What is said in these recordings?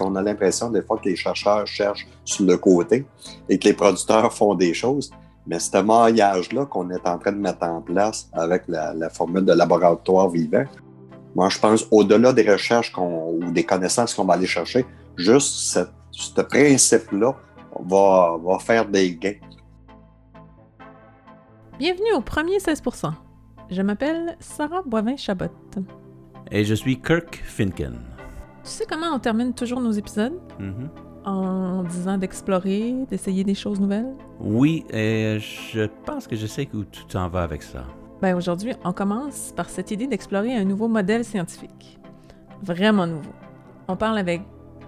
On a l'impression des fois que les chercheurs cherchent sur le côté et que les producteurs font des choses. Mais ce maillage-là qu'on est en train de mettre en place avec la, formule de laboratoire vivant, moi, je pense, au-delà des recherches ou des connaissances qu'on va aller chercher, juste ce principe-là va, va faire des gains. Bienvenue au premier 16% Je m'appelle Sarah Boivin-Chabot. Et je suis Kirk Finken. Tu sais comment on termine toujours nos épisodes? Mm-hmm en disant d'explorer, d'essayer des choses nouvelles? Oui, et je pense que je sais où tu t'en vas avec ça. Ben aujourd'hui, on commence par cette idée d'explorer un nouveau modèle scientifique. Vraiment nouveau. On parle avec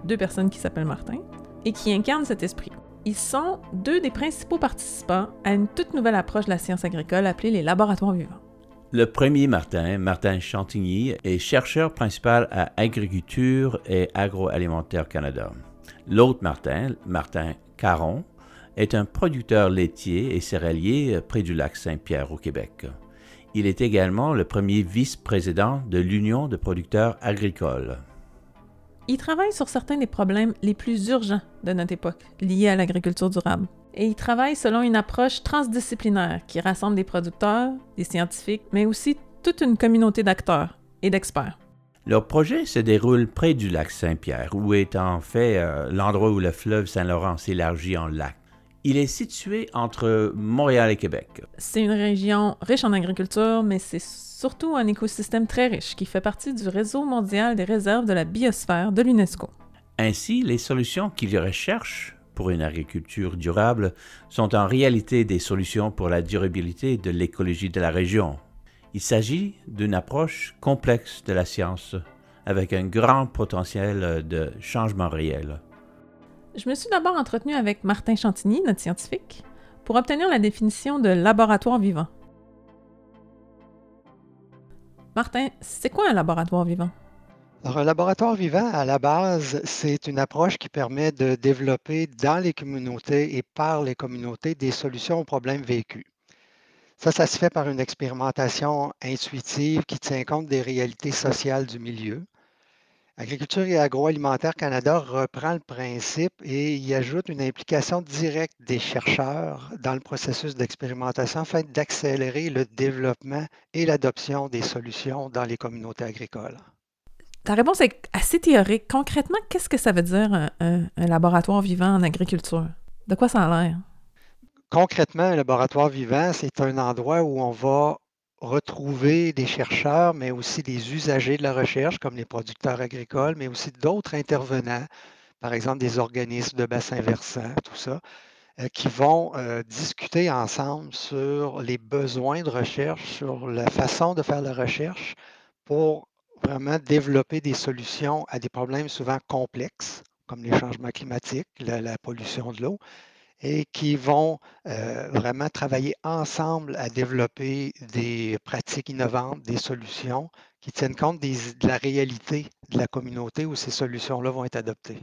deux personnes qui s'appellent Martin et qui incarnent cet esprit. Ils sont deux des principaux participants à une toute nouvelle approche de la science agricole appelée les laboratoires vivants. Le premier Martin, Martin Chantigny, est chercheur principal à Agriculture et Agroalimentaire Canada. L'autre Martin, Martin Caron, est un producteur laitier et céréalier près du lac Saint-Pierre au Québec. Il est également le premier vice-président de l'Union de producteurs agricoles. Il travaille sur certains des problèmes les plus urgents de notre époque liés à l'agriculture durable. Et il travaille selon une approche transdisciplinaire qui rassemble des producteurs, des scientifiques, mais aussi toute une communauté d'acteurs et d'experts. Leur projet se déroule près du lac Saint-Pierre, où est en fait euh, l'endroit où le fleuve Saint-Laurent s'élargit en lac. Il est situé entre Montréal et Québec. C'est une région riche en agriculture, mais c'est surtout un écosystème très riche qui fait partie du réseau mondial des réserves de la biosphère de l'UNESCO. Ainsi, les solutions qu'il recherche pour une agriculture durable sont en réalité des solutions pour la durabilité de l'écologie de la région. Il s'agit d'une approche complexe de la science avec un grand potentiel de changement réel. Je me suis d'abord entretenu avec Martin Chantigny, notre scientifique, pour obtenir la définition de laboratoire vivant. Martin, c'est quoi un laboratoire vivant? Un laboratoire vivant, à la base, c'est une approche qui permet de développer dans les communautés et par les communautés des solutions aux problèmes vécus. Ça, ça se fait par une expérimentation intuitive qui tient compte des réalités sociales du milieu. Agriculture et agroalimentaire Canada reprend le principe et y ajoute une implication directe des chercheurs dans le processus d'expérimentation afin d'accélérer le développement et l'adoption des solutions dans les communautés agricoles. Ta réponse est assez théorique. Concrètement, qu'est-ce que ça veut dire un, laboratoire vivant en agriculture? De quoi ça a l'air? Concrètement, un laboratoire vivant, c'est un endroit où on va retrouver des chercheurs, mais aussi des usagers de la recherche, comme les producteurs agricoles, mais aussi d'autres intervenants, par exemple des organismes de bassins versants, tout ça, euh, qui vont euh, discuter ensemble sur les besoins de recherche, sur la façon de faire la recherche pour vraiment développer des solutions à des problèmes souvent complexes, comme les changements climatiques, la pollution de l'eau, et qui vont euh, vraiment travailler ensemble à développer des pratiques innovantes, des solutions qui tiennent compte de la réalité de la communauté où ces solutions-là vont être adoptées.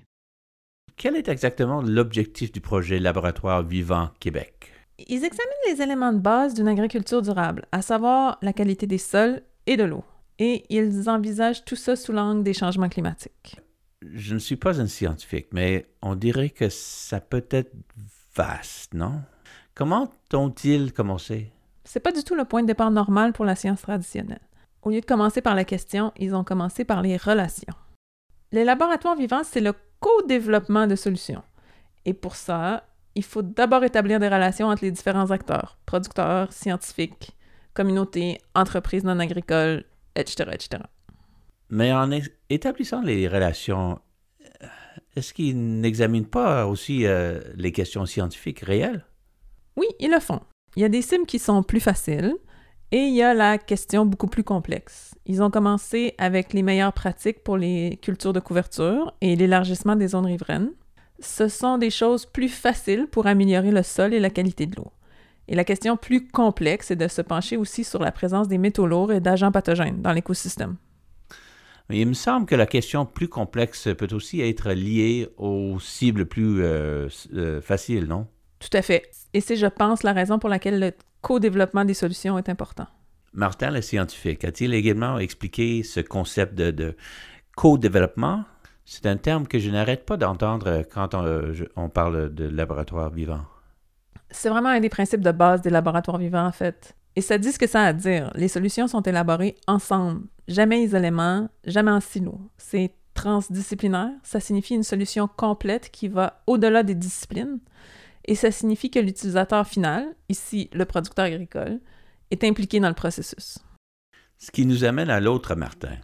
Quel est exactement l'objectif du projet Laboratoire Vivant Québec? Ils examinent les éléments de base d'une agriculture durable, à savoir la qualité des sols et de l'eau. Et ils envisagent tout ça sous l'angle des changements climatiques. Je ne suis pas un scientifique, mais on dirait que ça peut être vaste, non? Comment ont-ils commencé? C'est pas du tout le point de départ normal pour la science traditionnelle. Au lieu de commencer par la question, ils ont commencé par les relations. Les laboratoires vivants, c'est le co-développement de solutions. Et pour ça, il faut d'abord établir des relations entre les différents acteurs, producteurs, scientifiques, communautés, entreprises non agricoles, etc., etc. Mais en établissant les relations est-ce qu'ils n'examinent pas aussi euh, les questions scientifiques réelles? Oui, ils le font. Il y a des cimes qui sont plus faciles et il y a la question beaucoup plus complexe. Ils ont commencé avec les meilleures pratiques pour les cultures de couverture et l'élargissement des zones riveraines. Ce sont des choses plus faciles pour améliorer le sol et la qualité de l'eau. Et la question plus complexe est de se pencher aussi sur la présence des métaux lourds et d'agents pathogènes dans l'écosystème. Il me semble que la question plus complexe peut aussi être liée aux cibles plus euh, euh, faciles, non? Tout à fait. Et c'est, je pense, la raison pour laquelle le co-développement des solutions est important. Martin, le scientifique, a-t-il également expliqué ce concept de, de co-développement? C'est un terme que je n'arrête pas d'entendre quand on, parle de laboratoire vivant. C'est vraiment un des principes de base des laboratoires vivants, en fait. Et ça dit ce que ça a à dire. Les solutions sont élaborées ensemble, jamais isolément, jamais en silo. C'est transdisciplinaire, ça signifie une solution complète qui va au-delà des disciplines, et ça signifie que l'utilisateur final, ici le producteur agricole, est impliqué dans le processus. Ce qui nous amène à l'autre Martin.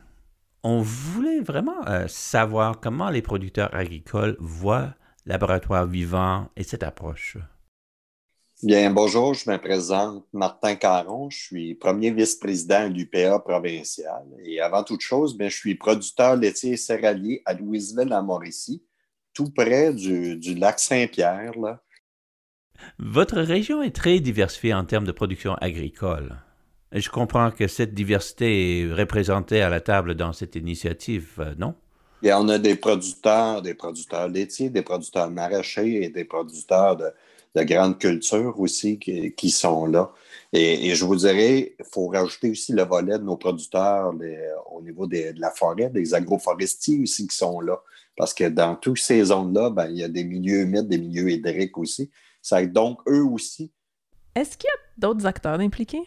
On voulait vraiment euh, savoir comment les producteurs agricoles voient laboratoire vivant et cette approche. Bien, bonjour, je me présente Martin Caron, je suis premier vice-président du PA provincial. Et avant toute chose, bien, je suis producteur laitier et céréalier à Louisville, en Mauricie, tout près du, du lac Saint-Pierre. Votre région est très diversifiée en termes de production agricole. Je comprends que cette diversité est représentée à la table dans cette initiative, euh, non? Et on a des producteurs, des producteurs laitiers, des producteurs maraîchers et des producteurs de, de grandes cultures aussi qui, sont là. Et, je vous dirais, il faut rajouter aussi le volet de nos producteurs au niveau de la forêt, des agroforestiers aussi qui sont là. Parce que dans toutes ces zones-là, ben, il y a des milieux humides, des milieux hydriques aussi. Ça donc eux aussi. Est-ce qu'il y a d'autres acteurs impliqués?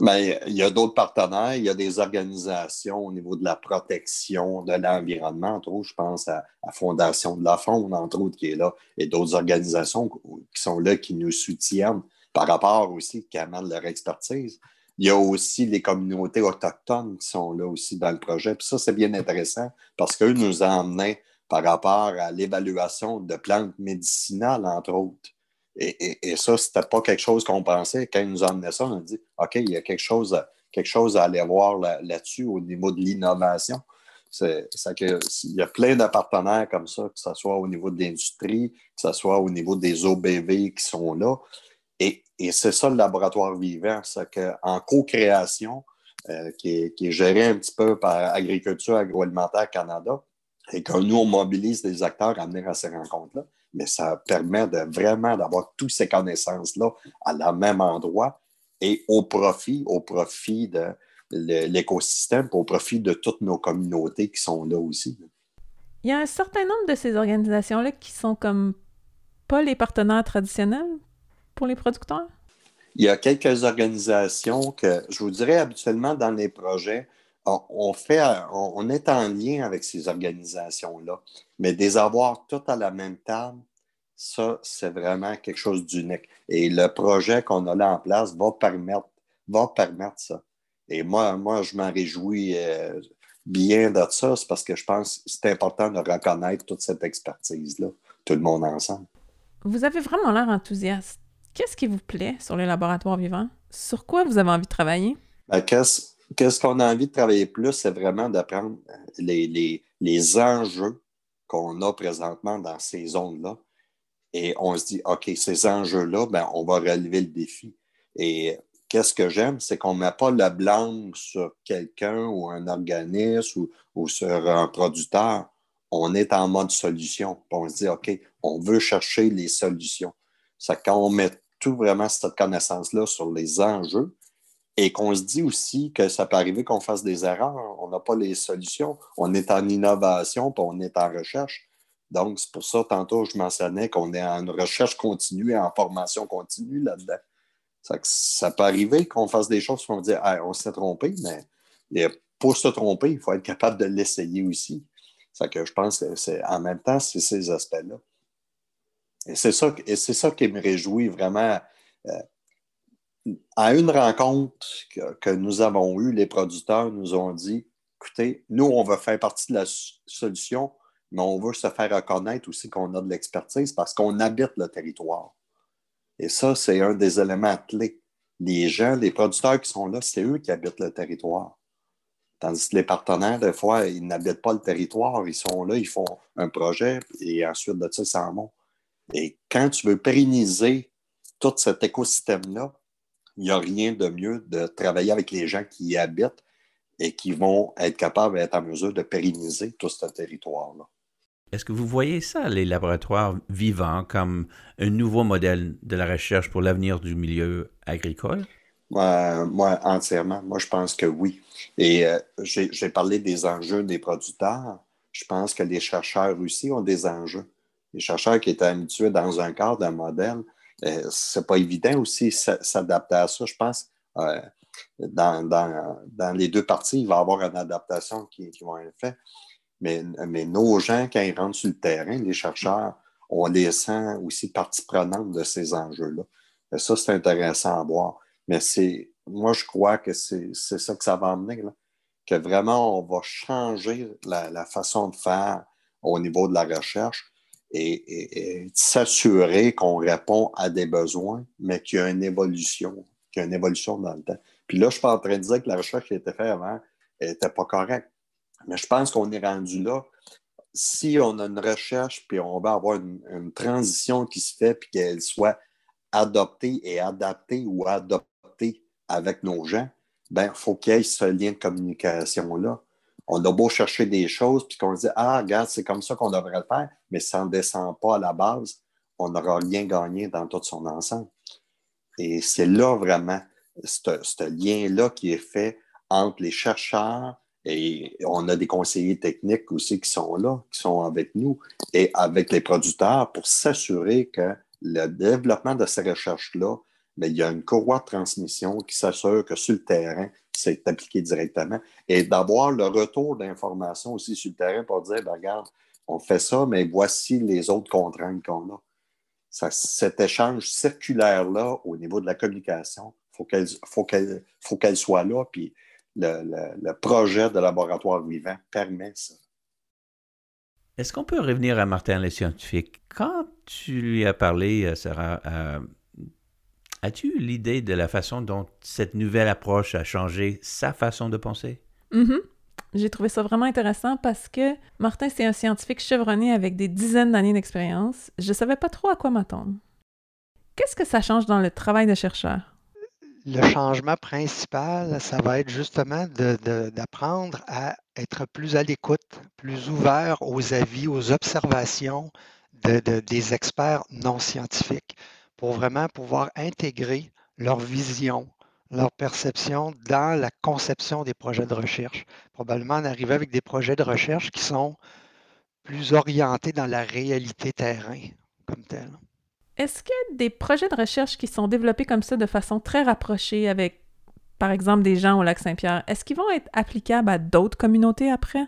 Bien, il y a d'autres partenaires, il y a des organisations au niveau de la protection de l'environnement, entre autres, je pense à la Fondation de la Faune, entre autres, qui est là, et d'autres organisations qui sont là, qui nous soutiennent par rapport aussi, qui amènent leur expertise. Il y a aussi les communautés autochtones qui sont là aussi dans le projet. Puis ça, c'est bien intéressant parce qu'eux nous ont emmenés par rapport à l'évaluation de plantes médicinales, entre autres. Et, ça, ce n'était pas quelque chose qu'on pensait. Quand ils nous emmenaient ça, on a dit OK, il y a quelque chose, quelque chose à aller voir là-dessus au niveau de l'innovation. Il y a plein de partenaires comme ça, que ce soit au niveau de l'industrie, que ce soit au niveau des OBV qui sont là. Et, c'est ça le laboratoire vivant, c'est qu'en co-création, euh, qui, est, qui, est, géré un petit peu par Agriculture Agroalimentaire Canada, et que nous, on mobilise des acteurs à venir à ces rencontres-là, mais ça permet de vraiment d'avoir toutes ces connaissances-là à la même endroit et au profit, au profit de l'écosystème, au profit de toutes nos communautés qui sont là aussi. Il y a un certain nombre de ces organisations-là qui sont comme pas les partenaires traditionnels pour les producteurs? Il y a quelques organisations que, je vous dirais, habituellement dans les projets, on, fait, on, est en lien avec ces organisations-là, mais des avoir toutes à la même table, ça, c'est vraiment quelque chose d'unique. Et le projet qu'on a là en place va permettre, va permettre ça. Et moi, moi je m'en réjouis euh, bien de ça, c'est parce que je pense que c'est important de reconnaître toute cette expertise-là, tout le monde ensemble. Vous avez vraiment l'air enthousiaste. Qu'est-ce qui vous plaît sur les laboratoires vivants? Sur quoi vous avez envie de travailler? Ben, qu'est-ce Qu'est-ce qu'on a envie de travailler plus, c'est vraiment d'apprendre les, les, enjeux qu'on a présentement dans ces zones-là. Et on se dit, OK, ces enjeux-là, ben, on va relever le défi. Et qu'est-ce que j'aime, c'est qu'on ne met pas le blanc sur quelqu'un ou un organisme ou, sur un producteur. On est en mode solution. On se dit, OK, on veut chercher les solutions. C'est quand on met tout vraiment cette connaissance-là sur les enjeux, et qu'on se dit aussi que ça peut arriver qu'on fasse des erreurs. On n'a pas les solutions. On est en innovation, puis on est en recherche. Donc, c'est pour ça, tantôt, je mentionnais qu'on est en recherche continue et en formation continue là-dedans. Ça, peut arriver qu'on fasse des choses qu'on dit on s'est trompé, mais pour se tromper, il faut être capable de l'essayer aussi. Ça que je pense que c'est en même temps, c'est ces aspects-là. Et c'est ça, et c'est ça qui me réjouit vraiment. Euh, à une rencontre que, nous avons eue, les producteurs nous ont dit écoutez, nous, on veut faire partie de la solution, mais on veut se faire reconnaître aussi qu'on a de l'expertise parce qu'on habite le territoire. Et ça, c'est un des éléments clés. Les gens, les producteurs qui sont là, c'est eux qui habitent le territoire. Tandis que les partenaires, des fois, ils n'habitent pas le territoire. Ils sont là, ils font un projet et ensuite de ça, ils s'en vont. Et quand tu veux pérenniser tout cet écosystème-là, il n'y a rien de mieux de travailler avec les gens qui y habitent et qui vont être capables d'être en mesure de pérenniser tout ce territoire-là. Est-ce que vous voyez ça, les laboratoires vivants, comme un nouveau modèle de la recherche pour l'avenir du milieu agricole? moi, entièrement. Moi, je pense que oui. Et euh, j'ai parlé des enjeux des producteurs, je pense que les chercheurs aussi ont des enjeux. Les chercheurs qui étaient habitués dans un cadre, un modèle, euh, c'est pas évident aussi s'adapter à ça. Je pense euh, dans, dans, les deux parties, il va y avoir une adaptation qui, qui va être faite. Mais, mais, nos gens, quand ils rentrent sur le terrain, les chercheurs, on les sent aussi partie prenante de ces enjeux-là. Ça, c'est intéressant à voir. Mais c'est, moi, je crois que c'est ça que ça va amener, que vraiment, on va changer la, façon de faire au niveau de la recherche et, s'assurer qu'on répond à des besoins, mais qu'il y a une évolution, qu'il y a une évolution dans le temps. Puis là, je suis pas en train de dire que la recherche qui a été faite avant n'était pas correcte. Mais je pense qu'on est rendu là. Si on a une recherche, puis on va avoir une, transition qui se fait, puis qu'elle soit adoptée et adaptée ou adoptée avec nos gens, ben, il faut qu'il y ait ce lien de communication-là. On a beau chercher des choses, puis qu'on dit Ah, regarde, c'est comme ça qu'on devrait le faire, mais ça ne descend pas à la base, on n'aura rien gagné dans tout son ensemble. Et c'est là vraiment, ce lien-là qui est fait entre les chercheurs et on a des conseillers techniques aussi qui sont là, qui sont avec nous et avec les producteurs pour s'assurer que le développement de ces recherches-là mais il y a une courroie de transmission qui s'assure que sur le terrain, c'est appliqué directement. Et d'avoir le retour d'informations aussi sur le terrain pour dire, ben, regarde, on fait ça, mais voici les autres contraintes qu'on a. cet échange circulaire-là au niveau de la communication, il faut qu'elle faut soit là, puis le, le, projet de laboratoire vivant permet ça. Est-ce qu'on peut revenir à Martin, le scientifique? Quand tu lui as parlé, euh, Sarah, euh, As-tu eu l'idée de la façon dont cette nouvelle approche a changé sa façon de penser? Mm J'ai trouvé ça vraiment intéressant parce que Martin, c'est un scientifique chevronné avec des dizaines d'années d'expérience. Je ne savais pas trop à quoi m'attendre. Qu'est-ce que ça change dans le travail de chercheur? Le changement principal, ça va être justement d'apprendre à être plus à l'écoute, plus ouvert aux avis, aux observations des experts non scientifiques pour vraiment pouvoir intégrer leur vision, leur perception dans la conception des projets de recherche. Probablement en arriver avec des projets de recherche qui sont plus orientés dans la réalité terrain comme tel. Est-ce a des projets de recherche qui sont développés comme ça de façon très rapprochée avec, par exemple, des gens au lac Saint-Pierre? Est-ce qu'ils vont être applicables à d'autres communautés après?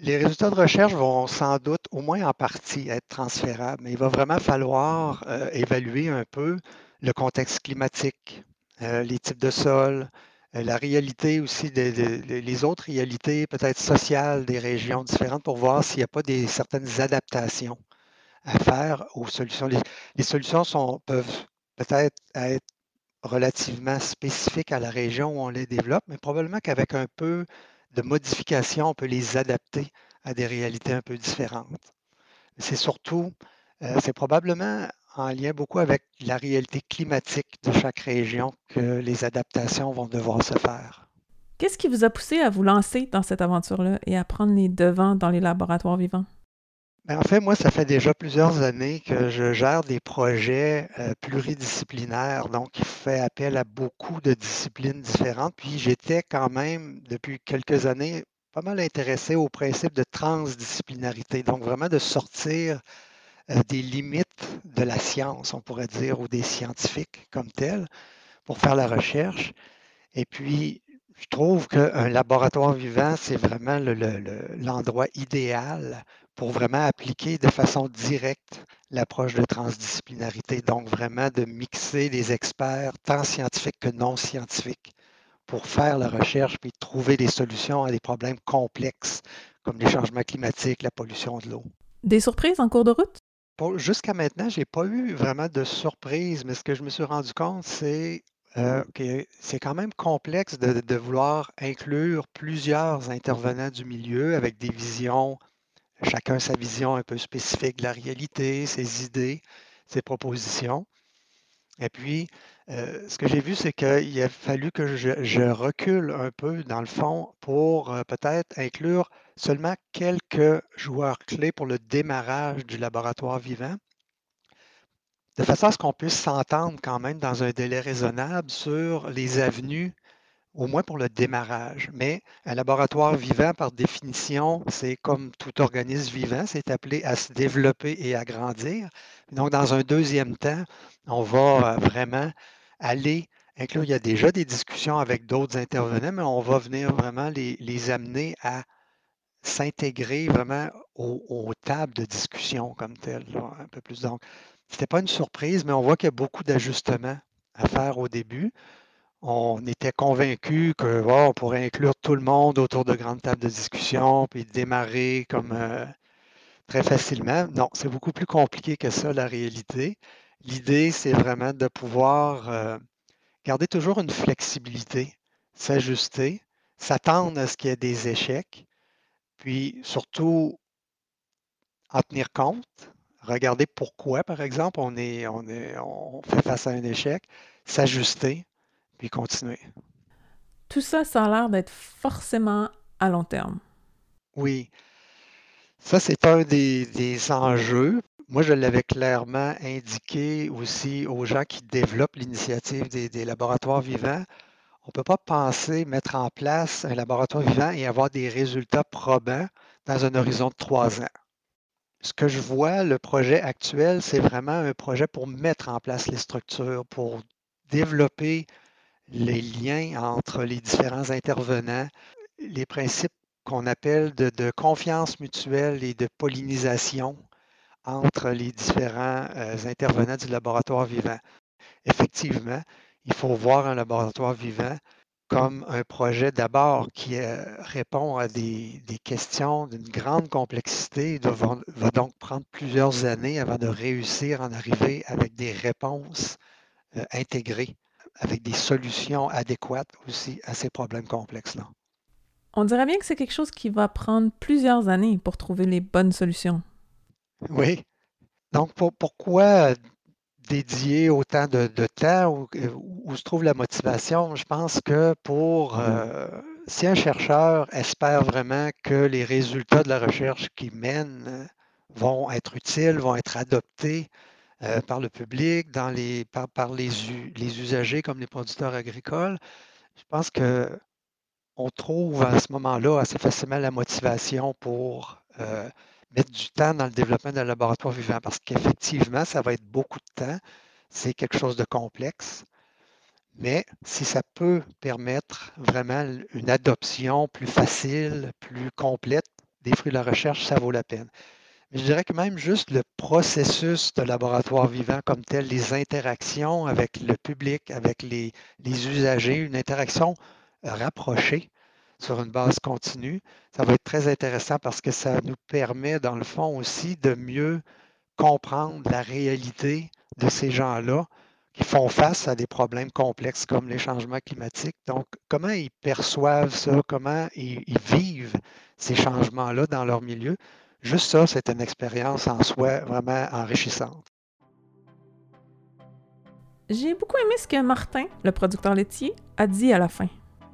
Les résultats de recherche vont sans doute, au moins en partie, être transférables, mais il va vraiment falloir euh, évaluer un peu le contexte climatique, euh, les types de sols, euh, la réalité aussi, des, les autres réalités peut-être sociales des régions différentes pour voir s'il n'y a pas des, certaines adaptations à faire aux solutions. Les, solutions sont, peuvent peut-être être relativement spécifiques à la région où on les développe, mais probablement qu'avec un peu de modifications, on peut les adapter à des réalités un peu différentes. C'est surtout, euh, c'est probablement en lien beaucoup avec la réalité climatique de chaque région que les adaptations vont devoir se faire. Qu'est-ce qui vous a poussé à vous lancer dans cette aventure-là et à prendre les devants dans les laboratoires vivants? Ben, en fait, moi, ça fait déjà plusieurs années que je gère des projets euh, pluridisciplinaires, donc qui fait appel à beaucoup de disciplines différentes. Puis j'étais quand même, depuis quelques années, pas mal intéressé au principe de transdisciplinarité, donc vraiment de sortir euh, des limites de la science, on pourrait dire, ou des scientifiques comme tels, pour faire la recherche. Et puis, je trouve qu'un laboratoire vivant, c'est vraiment l'endroit idéal pour vraiment appliquer de façon directe l'approche de transdisciplinarité. Donc, vraiment de mixer des experts, tant scientifiques que non scientifiques, pour faire la recherche puis trouver des solutions à des problèmes complexes comme les changements climatiques, la pollution de l'eau. Des surprises en cours de route? Jusqu'à maintenant, je n'ai pas eu vraiment de surprises, mais ce que je me suis rendu compte, c'est euh, que c'est quand même complexe de, de, vouloir inclure plusieurs intervenants du milieu avec des visions chacun sa vision un peu spécifique de la réalité, ses idées, ses propositions. Et puis, euh, ce que j'ai vu, c'est qu'il a fallu que je, recule un peu, dans le fond, pour euh, peut-être inclure seulement quelques joueurs clés pour le démarrage du laboratoire vivant, de façon à ce qu'on puisse s'entendre quand même dans un délai raisonnable sur les avenues au moins pour le démarrage. Mais un laboratoire vivant, par définition, c'est comme tout organisme vivant, c'est appelé à se développer et à grandir. Donc, dans un deuxième temps, on va euh, vraiment aller inclure, il y a déjà des discussions avec d'autres intervenants, mais on va venir vraiment les, amener à s'intégrer vraiment aux, tables de discussion comme telles, un peu plus. Donc, ce n'était pas une surprise, mais on voit qu'il y a beaucoup d'ajustements à faire au début on était convaincu qu'on pourrait inclure tout le monde autour de grandes tables de discussion, puis démarrer comme euh, très facilement. Non, c'est beaucoup plus compliqué que ça, la réalité. L'idée, c'est vraiment de pouvoir euh, garder toujours une flexibilité, s'ajuster, s'attendre à ce qu'il y ait des échecs, puis surtout en tenir compte, regarder pourquoi, par exemple, on, est, on, est, on fait face à un échec, s'ajuster, puis continuer. Tout ça, ça a l'air d'être forcément à long terme. Oui. Ça, c'est un des, enjeux. Moi, je l'avais clairement indiqué aussi aux gens qui développent l'initiative des, laboratoires vivants. On ne peut pas penser mettre en place un laboratoire vivant et avoir des résultats probants dans un horizon de trois ans. Ce que je vois, le projet actuel, c'est vraiment un projet pour mettre en place les structures, pour développer les liens entre les différents intervenants, les principes qu'on appelle de, confiance mutuelle et de pollinisation entre les différents euh, intervenants du laboratoire vivant. Effectivement, il faut voir un laboratoire vivant comme un projet d'abord qui euh, répond à des, questions d'une grande complexité, Il va, donc prendre plusieurs années avant de réussir à en arriver avec des réponses euh, intégrées avec des solutions adéquates aussi à ces problèmes complexes-là. On dirait bien que c'est quelque chose qui va prendre plusieurs années pour trouver les bonnes solutions. Oui. Donc, pourquoi dédier autant de, temps où, se trouve la motivation? Je pense que pour euh, si un chercheur espère vraiment que les résultats de la recherche qu'il mène euh, vont être utiles, vont être adoptés euh, par le public, par, les, usagers comme les producteurs agricoles. Je pense qu'on trouve à ce moment-là assez facilement la motivation pour euh, mettre du temps dans le développement d'un laboratoire vivant parce qu'effectivement, ça va être beaucoup de temps. C'est quelque chose de complexe. Mais si ça peut permettre vraiment une adoption plus facile, plus complète des fruits de la recherche, ça vaut la peine je dirais que même juste le processus de laboratoire vivant comme tel, les interactions avec le public, avec les, usagers, une interaction rapprochée sur une base continue, ça va être très intéressant parce que ça nous permet, dans le fond aussi, de mieux comprendre la réalité de ces gens-là qui font face à des problèmes complexes comme les changements climatiques. Donc, comment ils perçoivent ça, comment ils vivent ces changements-là dans leur milieu? Juste ça, c'est une expérience en soi vraiment enrichissante. J'ai beaucoup aimé ce que Martin, le producteur laitier, a dit à la fin.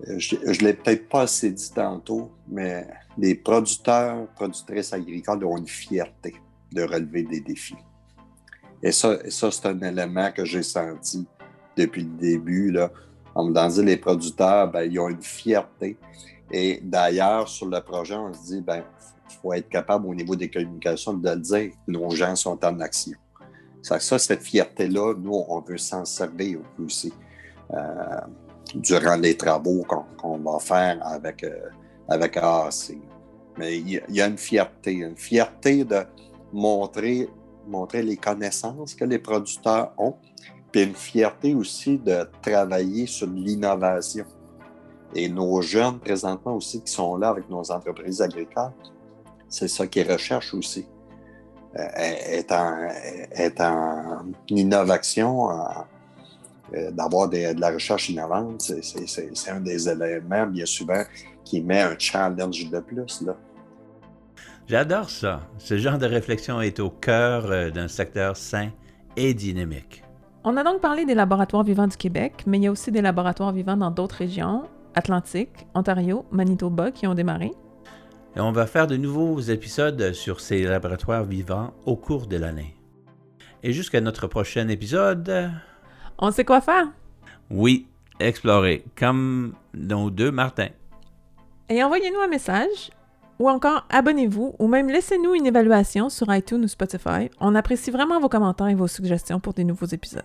Euh, je ne l'ai peut-être pas assez dit tantôt, mais les producteurs, productrices agricoles ont une fierté de relever des défis. Et ça, ça c'est un élément que j'ai senti depuis le début. Là. On me dit les producteurs, ben, ils ont une fierté. Et d'ailleurs, sur le projet, on se dit, ben, il faut être capable au niveau des communications de le dire, nos gens sont en action. Ça, ça cette fierté-là, nous, on veut s'en servir aussi euh, durant les travaux qu'on va faire avec, euh, avec AAC. Mais il y, a une fierté, une fierté de montrer, montrer les connaissances que les producteurs ont, puis une fierté aussi de travailler sur l'innovation. Et nos jeunes, présentement aussi, qui sont là avec nos entreprises agricoles, c'est ça qu'ils recherchent aussi. Euh, est, en, innovation, euh, d'avoir de la recherche innovante, c'est un des éléments, bien souvent, qui met un challenge de plus. Là. J'adore ça. Ce genre de réflexion est au cœur euh, d'un secteur sain et dynamique. On a donc parlé des laboratoires vivants du Québec, mais il y a aussi des laboratoires vivants dans d'autres régions, Atlantique, Ontario, Manitoba, qui ont démarré. Et on va faire de nouveaux épisodes sur ces laboratoires vivants au cours de l'année. Et jusqu'à notre prochain épisode. On sait quoi faire? Oui, explorer, comme nos deux Martins. Et envoyez-nous un message ou encore abonnez-vous ou même laissez-nous une évaluation sur iTunes ou Spotify. On apprécie vraiment vos commentaires et vos suggestions pour des nouveaux épisodes.